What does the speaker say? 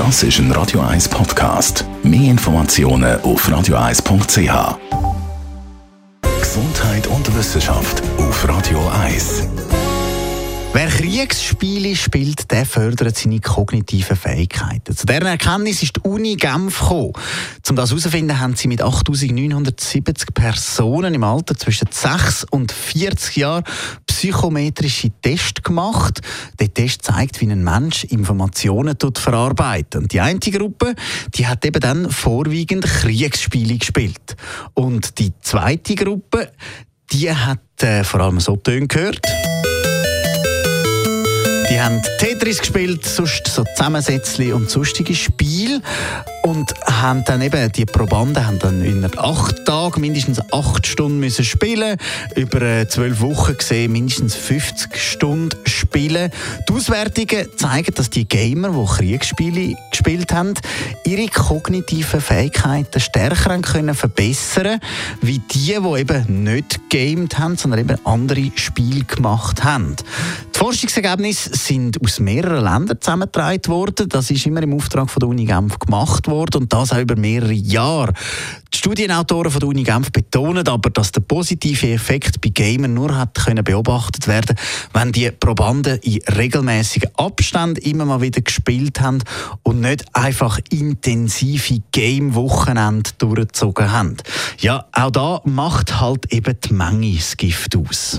Das ist ein Radio 1 Podcast. Mehr Informationen auf radio1.ch. Gesundheit und Wissenschaft auf Radio 1. Wer Kriegsspiele spielt, der fördert seine kognitiven Fähigkeiten. Zu dieser Erkenntnis ist die Uni Genf gekommen. Um das herauszufinden, haben sie mit 8.970 Personen im Alter zwischen 6 und 40 Jahren psychometrische Tests gemacht. Der Test zeigt, wie ein Mensch Informationen verarbeitet. Und die eine Gruppe, die hat eben dann vorwiegend Kriegsspiele gespielt. Und die zweite Gruppe, die hat äh, vor allem so Töne gehört. Die haben Tetris gespielt, sonst so Zusammensätzchen und sonstige Spiele und haben dann eben, die Probanden haben dann in acht Tagen mindestens acht Stunden müssen spielen, über äh, zwölf Wochen gesehen mindestens 50 Stunden spielen. Die Auswertungen zeigen, dass die Gamer, die Kriegsspiele gespielt haben, ihre kognitiven Fähigkeiten stärker können verbessern wie die, die eben nicht gamed haben, sondern eben andere Spiele gemacht haben. Die Forschungsergebnisse sind aus mehreren Ländern zusammengetragen worden. Das ist immer im Auftrag von der Uni Genf gemacht worden und das auch über mehrere Jahre. Die Studienautoren von der Uni Genf betonen aber, dass der positive Effekt bei Gamern nur hat können beobachtet werden, wenn die Probanden in regelmäßigen Abständen immer mal wieder gespielt haben und nicht einfach intensive Game-Wochenende durchgezogen haben. Ja, auch da macht halt eben die Menge das Gift aus.